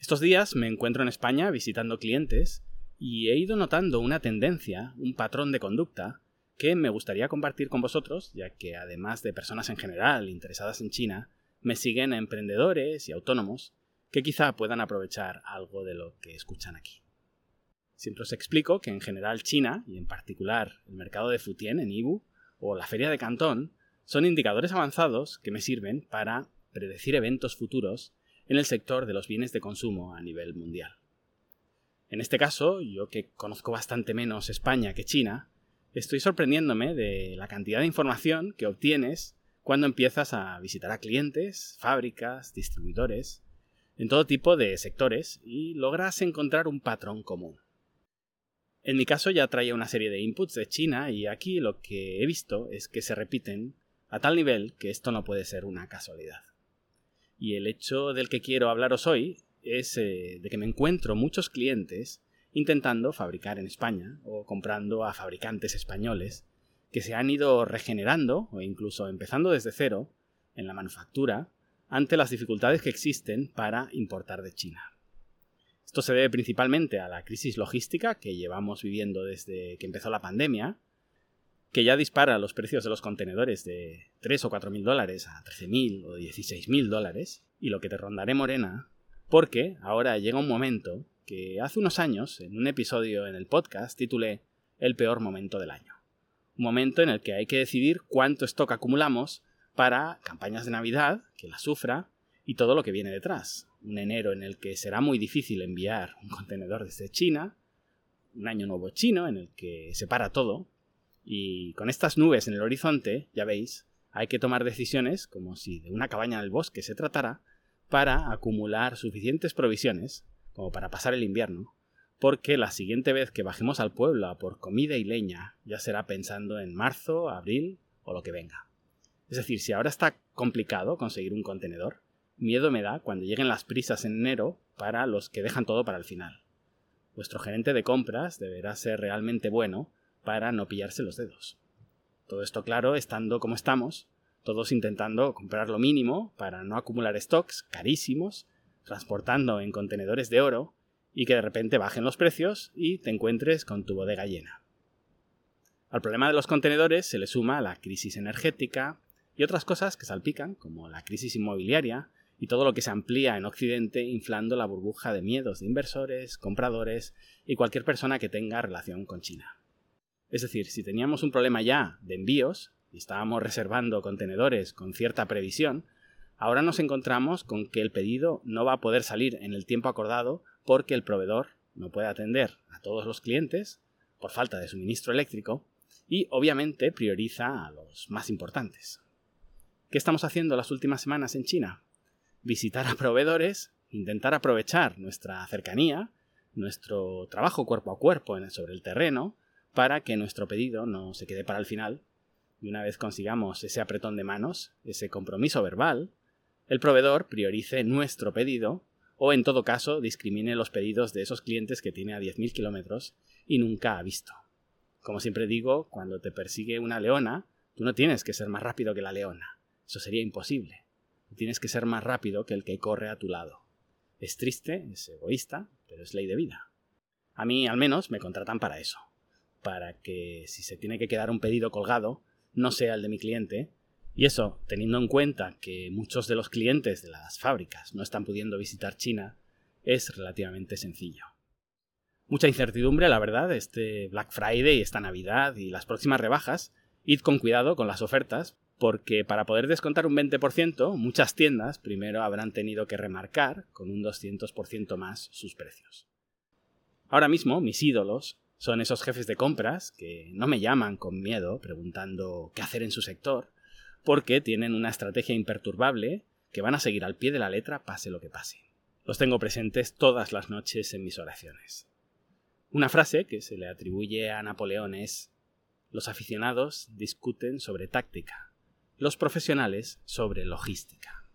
Estos días me encuentro en España visitando clientes y he ido notando una tendencia, un patrón de conducta, que me gustaría compartir con vosotros, ya que además de personas en general interesadas en China, me siguen emprendedores y autónomos que quizá puedan aprovechar algo de lo que escuchan aquí. Siempre os explico que en general China, y en particular el mercado de Futien en Ibu o la feria de Cantón, son indicadores avanzados que me sirven para predecir eventos futuros en el sector de los bienes de consumo a nivel mundial. En este caso, yo que conozco bastante menos España que China, estoy sorprendiéndome de la cantidad de información que obtienes cuando empiezas a visitar a clientes, fábricas, distribuidores, en todo tipo de sectores y logras encontrar un patrón común. En mi caso ya traía una serie de inputs de China y aquí lo que he visto es que se repiten a tal nivel que esto no puede ser una casualidad. Y el hecho del que quiero hablaros hoy es eh, de que me encuentro muchos clientes intentando fabricar en España o comprando a fabricantes españoles que se han ido regenerando o incluso empezando desde cero en la manufactura ante las dificultades que existen para importar de China. Esto se debe principalmente a la crisis logística que llevamos viviendo desde que empezó la pandemia, que ya dispara los precios de los contenedores de 3 o 4 mil dólares a 13 mil o 16 mil dólares, y lo que te rondaré morena, porque ahora llega un momento que hace unos años, en un episodio en el podcast, titulé El peor momento del año. Un momento en el que hay que decidir cuánto stock acumulamos para campañas de Navidad, que la sufra, y todo lo que viene detrás. Un enero en el que será muy difícil enviar un contenedor desde China, un año nuevo chino en el que se para todo, y con estas nubes en el horizonte, ya veis, hay que tomar decisiones, como si de una cabaña en el bosque se tratara, para acumular suficientes provisiones, como para pasar el invierno, porque la siguiente vez que bajemos al pueblo por comida y leña ya será pensando en marzo, abril o lo que venga. Es decir, si ahora está complicado conseguir un contenedor, miedo me da cuando lleguen las prisas en enero para los que dejan todo para el final. Vuestro gerente de compras deberá ser realmente bueno para no pillarse los dedos. Todo esto claro, estando como estamos, todos intentando comprar lo mínimo para no acumular stocks carísimos, transportando en contenedores de oro y que de repente bajen los precios y te encuentres con tu bodega llena. Al problema de los contenedores se le suma la crisis energética y otras cosas que salpican, como la crisis inmobiliaria y todo lo que se amplía en Occidente inflando la burbuja de miedos de inversores, compradores y cualquier persona que tenga relación con China. Es decir, si teníamos un problema ya de envíos y estábamos reservando contenedores con cierta previsión, ahora nos encontramos con que el pedido no va a poder salir en el tiempo acordado porque el proveedor no puede atender a todos los clientes por falta de suministro eléctrico y obviamente prioriza a los más importantes. ¿Qué estamos haciendo las últimas semanas en China? Visitar a proveedores, intentar aprovechar nuestra cercanía, nuestro trabajo cuerpo a cuerpo sobre el terreno, para que nuestro pedido no se quede para el final y una vez consigamos ese apretón de manos, ese compromiso verbal, el proveedor priorice nuestro pedido o en todo caso discrimine los pedidos de esos clientes que tiene a 10.000 kilómetros y nunca ha visto. Como siempre digo, cuando te persigue una leona, tú no tienes que ser más rápido que la leona. Eso sería imposible. tienes que ser más rápido que el que corre a tu lado. Es triste, es egoísta, pero es ley de vida. A mí al menos me contratan para eso para que si se tiene que quedar un pedido colgado, no sea el de mi cliente. Y eso, teniendo en cuenta que muchos de los clientes de las fábricas no están pudiendo visitar China, es relativamente sencillo. Mucha incertidumbre, la verdad, este Black Friday, esta Navidad y las próximas rebajas. Id con cuidado con las ofertas, porque para poder descontar un 20%, muchas tiendas primero habrán tenido que remarcar con un 200% más sus precios. Ahora mismo, mis ídolos son esos jefes de compras que no me llaman con miedo preguntando qué hacer en su sector, porque tienen una estrategia imperturbable que van a seguir al pie de la letra pase lo que pase. Los tengo presentes todas las noches en mis oraciones. Una frase que se le atribuye a Napoleón es Los aficionados discuten sobre táctica, los profesionales sobre logística.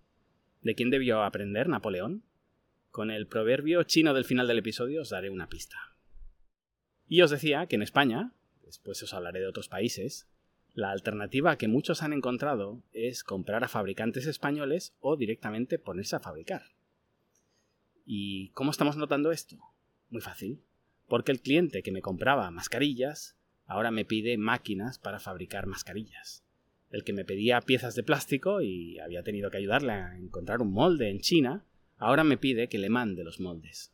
¿De quién debió aprender Napoleón? Con el proverbio chino del final del episodio os daré una pista. Y os decía que en España, después os hablaré de otros países, la alternativa que muchos han encontrado es comprar a fabricantes españoles o directamente ponerse a fabricar. ¿Y cómo estamos notando esto? Muy fácil. Porque el cliente que me compraba mascarillas ahora me pide máquinas para fabricar mascarillas. El que me pedía piezas de plástico y había tenido que ayudarle a encontrar un molde en China, ahora me pide que le mande los moldes.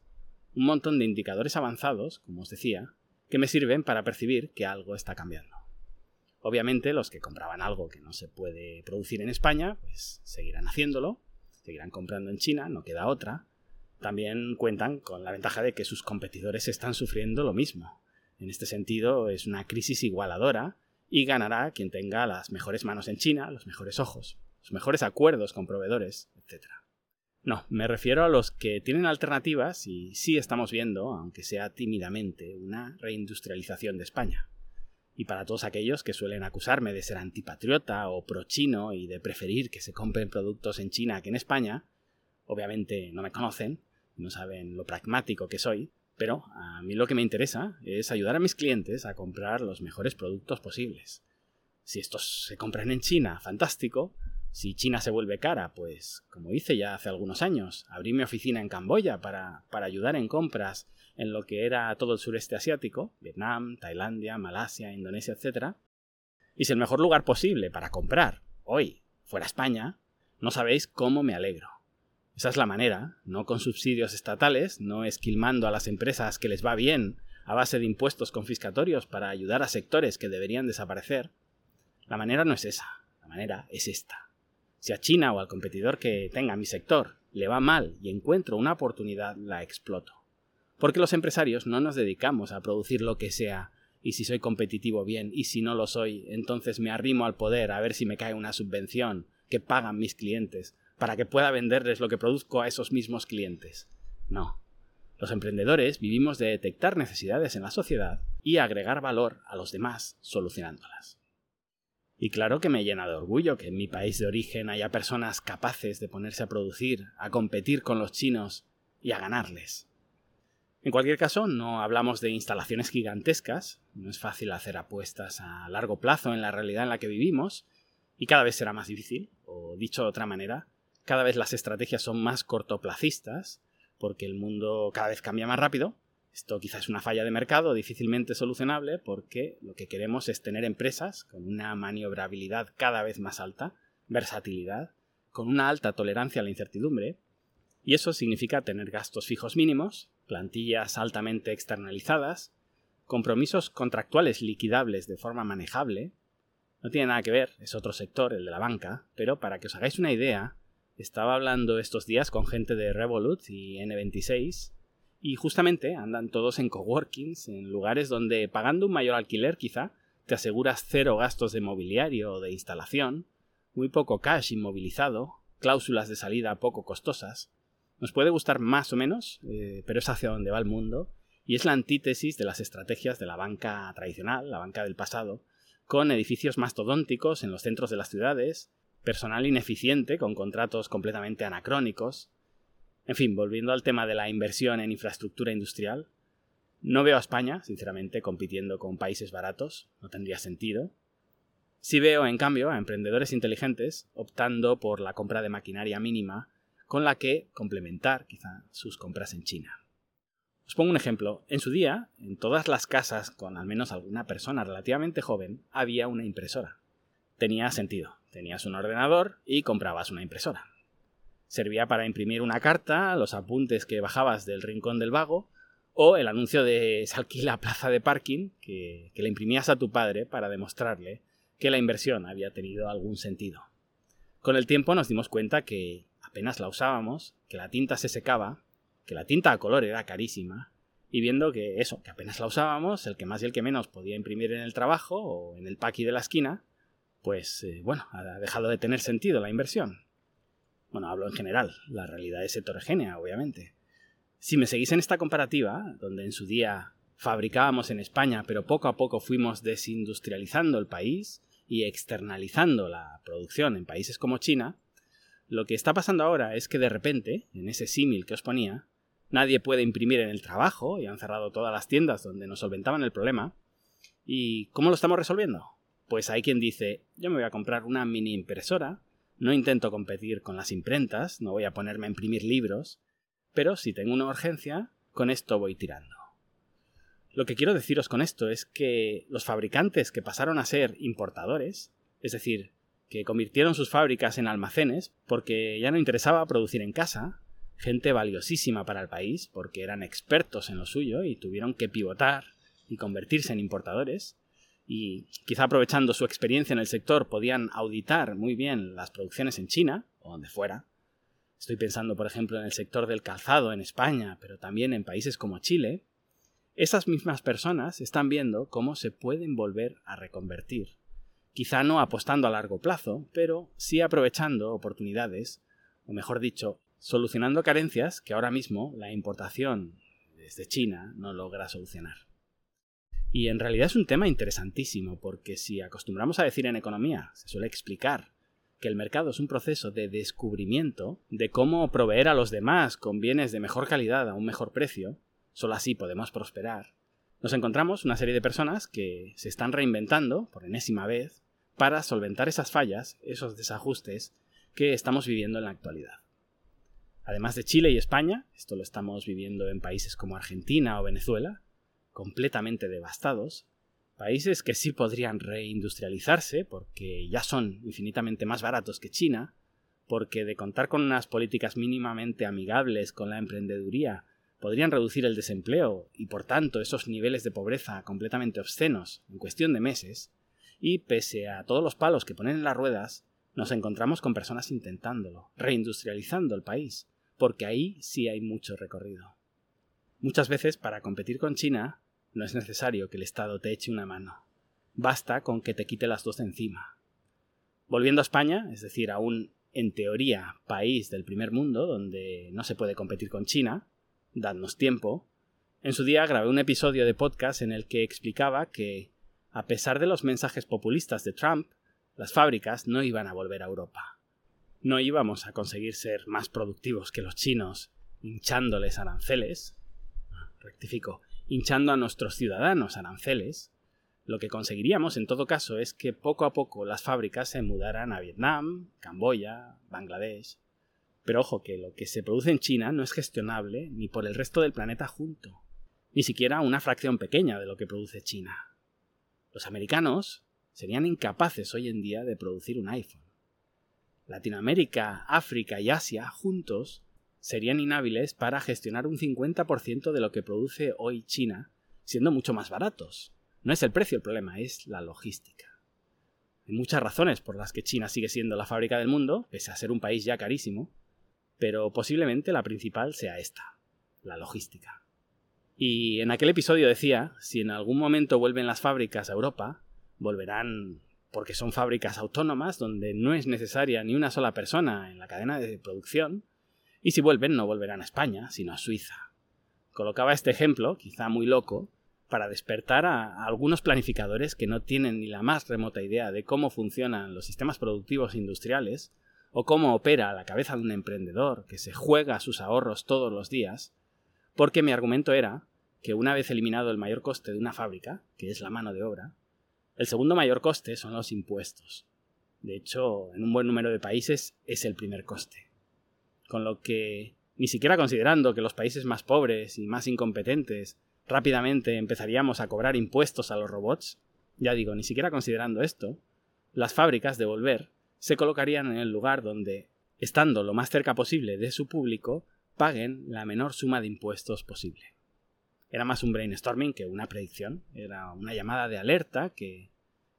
Un montón de indicadores avanzados, como os decía, que me sirven para percibir que algo está cambiando. Obviamente los que compraban algo que no se puede producir en España, pues seguirán haciéndolo, seguirán comprando en China, no queda otra. También cuentan con la ventaja de que sus competidores están sufriendo lo mismo. En este sentido es una crisis igualadora y ganará quien tenga las mejores manos en China, los mejores ojos, los mejores acuerdos con proveedores, etc. No, me refiero a los que tienen alternativas y sí estamos viendo, aunque sea tímidamente, una reindustrialización de España. Y para todos aquellos que suelen acusarme de ser antipatriota o pro-chino y de preferir que se compren productos en China que en España, obviamente no me conocen, no saben lo pragmático que soy, pero a mí lo que me interesa es ayudar a mis clientes a comprar los mejores productos posibles. Si estos se compran en China, fantástico, si China se vuelve cara, pues como hice ya hace algunos años, abrí mi oficina en Camboya para, para ayudar en compras en lo que era todo el sureste asiático, Vietnam, Tailandia, Malasia, Indonesia, etc. Y si el mejor lugar posible para comprar hoy fuera España, no sabéis cómo me alegro. Esa es la manera, no con subsidios estatales, no esquilmando a las empresas que les va bien a base de impuestos confiscatorios para ayudar a sectores que deberían desaparecer. La manera no es esa, la manera es esta. Si a China o al competidor que tenga mi sector le va mal y encuentro una oportunidad, la exploto. Porque los empresarios no nos dedicamos a producir lo que sea, y si soy competitivo bien, y si no lo soy, entonces me arrimo al poder a ver si me cae una subvención que pagan mis clientes, para que pueda venderles lo que produzco a esos mismos clientes. No. Los emprendedores vivimos de detectar necesidades en la sociedad y agregar valor a los demás solucionándolas. Y claro que me llena de orgullo que en mi país de origen haya personas capaces de ponerse a producir, a competir con los chinos y a ganarles. En cualquier caso, no hablamos de instalaciones gigantescas, no es fácil hacer apuestas a largo plazo en la realidad en la que vivimos, y cada vez será más difícil, o dicho de otra manera, cada vez las estrategias son más cortoplacistas, porque el mundo cada vez cambia más rápido, esto quizás es una falla de mercado difícilmente solucionable porque lo que queremos es tener empresas con una maniobrabilidad cada vez más alta, versatilidad, con una alta tolerancia a la incertidumbre, y eso significa tener gastos fijos mínimos, plantillas altamente externalizadas, compromisos contractuales liquidables de forma manejable. No tiene nada que ver, es otro sector, el de la banca, pero para que os hagáis una idea, estaba hablando estos días con gente de Revolut y N26 y justamente andan todos en coworkings, en lugares donde pagando un mayor alquiler quizá te aseguras cero gastos de mobiliario o de instalación, muy poco cash inmovilizado, cláusulas de salida poco costosas. Nos puede gustar más o menos, eh, pero es hacia donde va el mundo, y es la antítesis de las estrategias de la banca tradicional, la banca del pasado, con edificios mastodónticos en los centros de las ciudades, personal ineficiente con contratos completamente anacrónicos, en fin, volviendo al tema de la inversión en infraestructura industrial, no veo a España, sinceramente, compitiendo con países baratos, no tendría sentido. Sí veo, en cambio, a emprendedores inteligentes optando por la compra de maquinaria mínima con la que complementar quizá sus compras en China. Os pongo un ejemplo. En su día, en todas las casas con al menos alguna persona relativamente joven, había una impresora. Tenía sentido. Tenías un ordenador y comprabas una impresora. Servía para imprimir una carta, los apuntes que bajabas del rincón del vago, o el anuncio de se alquila plaza de parking que, que le imprimías a tu padre para demostrarle que la inversión había tenido algún sentido. Con el tiempo nos dimos cuenta que apenas la usábamos, que la tinta se secaba, que la tinta a color era carísima, y viendo que eso, que apenas la usábamos, el que más y el que menos podía imprimir en el trabajo o en el paqui de la esquina, pues eh, bueno, ha dejado de tener sentido la inversión. Bueno, hablo en general, la realidad es heterogénea, obviamente. Si me seguís en esta comparativa, donde en su día fabricábamos en España, pero poco a poco fuimos desindustrializando el país y externalizando la producción en países como China, lo que está pasando ahora es que de repente, en ese símil que os ponía, nadie puede imprimir en el trabajo y han cerrado todas las tiendas donde nos solventaban el problema. ¿Y cómo lo estamos resolviendo? Pues hay quien dice, yo me voy a comprar una mini impresora no intento competir con las imprentas, no voy a ponerme a imprimir libros, pero si tengo una urgencia, con esto voy tirando. Lo que quiero deciros con esto es que los fabricantes que pasaron a ser importadores, es decir, que convirtieron sus fábricas en almacenes porque ya no interesaba producir en casa, gente valiosísima para el país porque eran expertos en lo suyo y tuvieron que pivotar y convertirse en importadores, y quizá aprovechando su experiencia en el sector podían auditar muy bien las producciones en China o donde fuera. Estoy pensando, por ejemplo, en el sector del calzado en España, pero también en países como Chile. Esas mismas personas están viendo cómo se pueden volver a reconvertir. Quizá no apostando a largo plazo, pero sí aprovechando oportunidades, o mejor dicho, solucionando carencias que ahora mismo la importación desde China no logra solucionar. Y en realidad es un tema interesantísimo, porque si acostumbramos a decir en economía, se suele explicar que el mercado es un proceso de descubrimiento de cómo proveer a los demás con bienes de mejor calidad a un mejor precio, solo así podemos prosperar, nos encontramos una serie de personas que se están reinventando, por enésima vez, para solventar esas fallas, esos desajustes que estamos viviendo en la actualidad. Además de Chile y España, esto lo estamos viviendo en países como Argentina o Venezuela, completamente devastados, países que sí podrían reindustrializarse porque ya son infinitamente más baratos que China, porque de contar con unas políticas mínimamente amigables con la emprendeduría podrían reducir el desempleo y por tanto esos niveles de pobreza completamente obscenos en cuestión de meses, y pese a todos los palos que ponen en las ruedas, nos encontramos con personas intentándolo, reindustrializando el país, porque ahí sí hay mucho recorrido. Muchas veces para competir con China no es necesario que el Estado te eche una mano. Basta con que te quite las dos de encima. Volviendo a España, es decir, a un, en teoría, país del primer mundo, donde no se puede competir con China, dadnos tiempo, en su día grabé un episodio de podcast en el que explicaba que, a pesar de los mensajes populistas de Trump, las fábricas no iban a volver a Europa. No íbamos a conseguir ser más productivos que los chinos, hinchándoles aranceles, rectifico, hinchando a nuestros ciudadanos aranceles, lo que conseguiríamos en todo caso es que poco a poco las fábricas se mudaran a Vietnam, Camboya, Bangladesh. Pero ojo que lo que se produce en China no es gestionable ni por el resto del planeta junto, ni siquiera una fracción pequeña de lo que produce China. Los americanos serían incapaces hoy en día de producir un iPhone. Latinoamérica, África y Asia juntos serían inhábiles para gestionar un 50% de lo que produce hoy China, siendo mucho más baratos. No es el precio el problema, es la logística. Hay muchas razones por las que China sigue siendo la fábrica del mundo, pese a ser un país ya carísimo, pero posiblemente la principal sea esta, la logística. Y en aquel episodio decía, si en algún momento vuelven las fábricas a Europa, volverán porque son fábricas autónomas donde no es necesaria ni una sola persona en la cadena de producción, y si vuelven, no volverán a España, sino a Suiza. Colocaba este ejemplo, quizá muy loco, para despertar a, algunos planificadores que no tienen ni la más remota idea de cómo funcionan los sistemas productivos industriales, o cómo opera la cabeza de un emprendedor que se juega sus ahorros todos los días, porque mi argumento era que una vez eliminado el mayor coste de una fábrica, que es la mano de obra, el segundo mayor coste son los impuestos. De hecho, en un buen número de países es el primer coste con lo que, ni siquiera considerando que los países más pobres y más incompetentes rápidamente empezaríamos a cobrar impuestos a los robots, ya digo, ni siquiera considerando esto, las fábricas de Volver se colocarían en el lugar donde, estando lo más cerca posible de su público, paguen la menor suma de impuestos posible. Era más un brainstorming que una predicción, era una llamada de alerta que,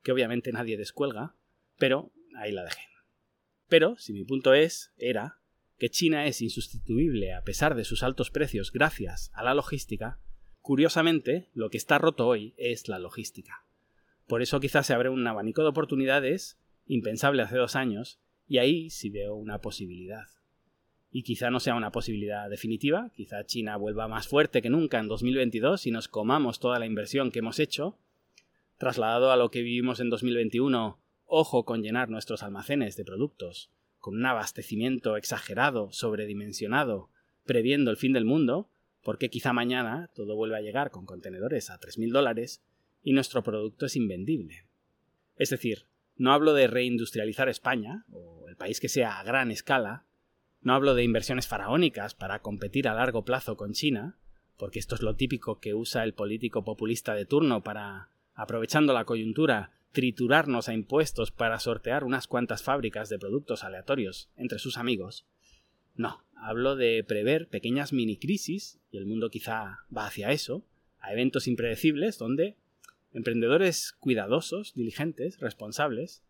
que obviamente nadie descuelga, pero ahí la dejé. Pero, si mi punto es, era, que China es insustituible a pesar de sus altos precios gracias a la logística, curiosamente lo que está roto hoy es la logística. Por eso quizás se abre un abanico de oportunidades impensable hace dos años, y ahí sí veo una posibilidad. Y quizá no sea una posibilidad definitiva, quizá China vuelva más fuerte que nunca en 2022 y nos comamos toda la inversión que hemos hecho. Trasladado a lo que vivimos en 2021, ojo con llenar nuestros almacenes de productos con un abastecimiento exagerado, sobredimensionado, previendo el fin del mundo, porque quizá mañana todo vuelva a llegar con contenedores a 3.000 dólares y nuestro producto es invendible. Es decir, no hablo de reindustrializar España, o el país que sea a gran escala, No hablo de inversiones faraónicas para competir a largo plazo con China, porque esto es lo típico que usa el político populista de turno para, aprovechando la coyuntura, triturarnos a impuestos para sortear unas cuantas fábricas de productos aleatorios entre sus amigos. No, hablo de prever pequeñas mini crisis, y el mundo quizá va hacia eso, a eventos impredecibles donde emprendedores cuidadosos, diligentes, responsables,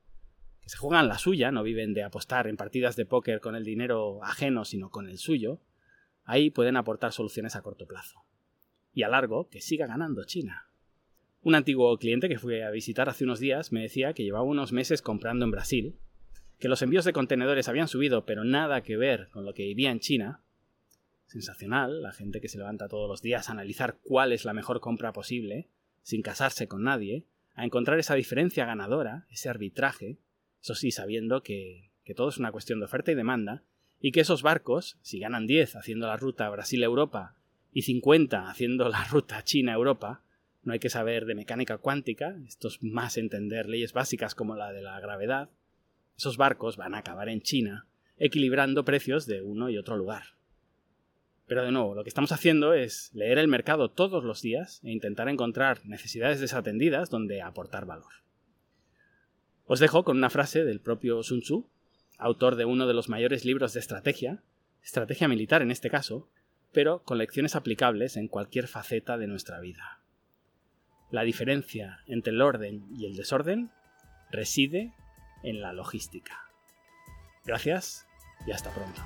que se juegan la suya, no viven de apostar en partidas de póker con el dinero ajeno, sino con el suyo, ahí pueden aportar soluciones a corto plazo. Y a largo, que siga ganando China. Un antiguo cliente que fui a visitar hace unos días me decía que llevaba unos meses comprando en Brasil, que los envíos de contenedores habían subido, pero nada que ver con lo que vivía en China. Sensacional, la gente que se levanta todos los días a analizar cuál es la mejor compra posible, sin casarse con nadie, a encontrar esa diferencia ganadora, ese arbitraje, eso sí, sabiendo que, que todo es una cuestión de oferta y demanda, y que esos barcos, si ganan 10 haciendo la ruta Brasil-Europa y 50 haciendo la ruta China-Europa, no hay que saber de mecánica cuántica, esto es más entender leyes básicas como la de la gravedad, esos barcos van a acabar en China, equilibrando precios de uno y otro lugar. Pero de nuevo, lo que estamos haciendo es leer el mercado todos los días e intentar encontrar necesidades desatendidas donde aportar valor. Os dejo con una frase del propio Sun Tzu, autor de uno de los mayores libros de estrategia, estrategia militar en este caso, pero con lecciones aplicables en cualquier faceta de nuestra vida. La diferencia entre el orden y el desorden reside en la logística. Gracias y hasta pronto.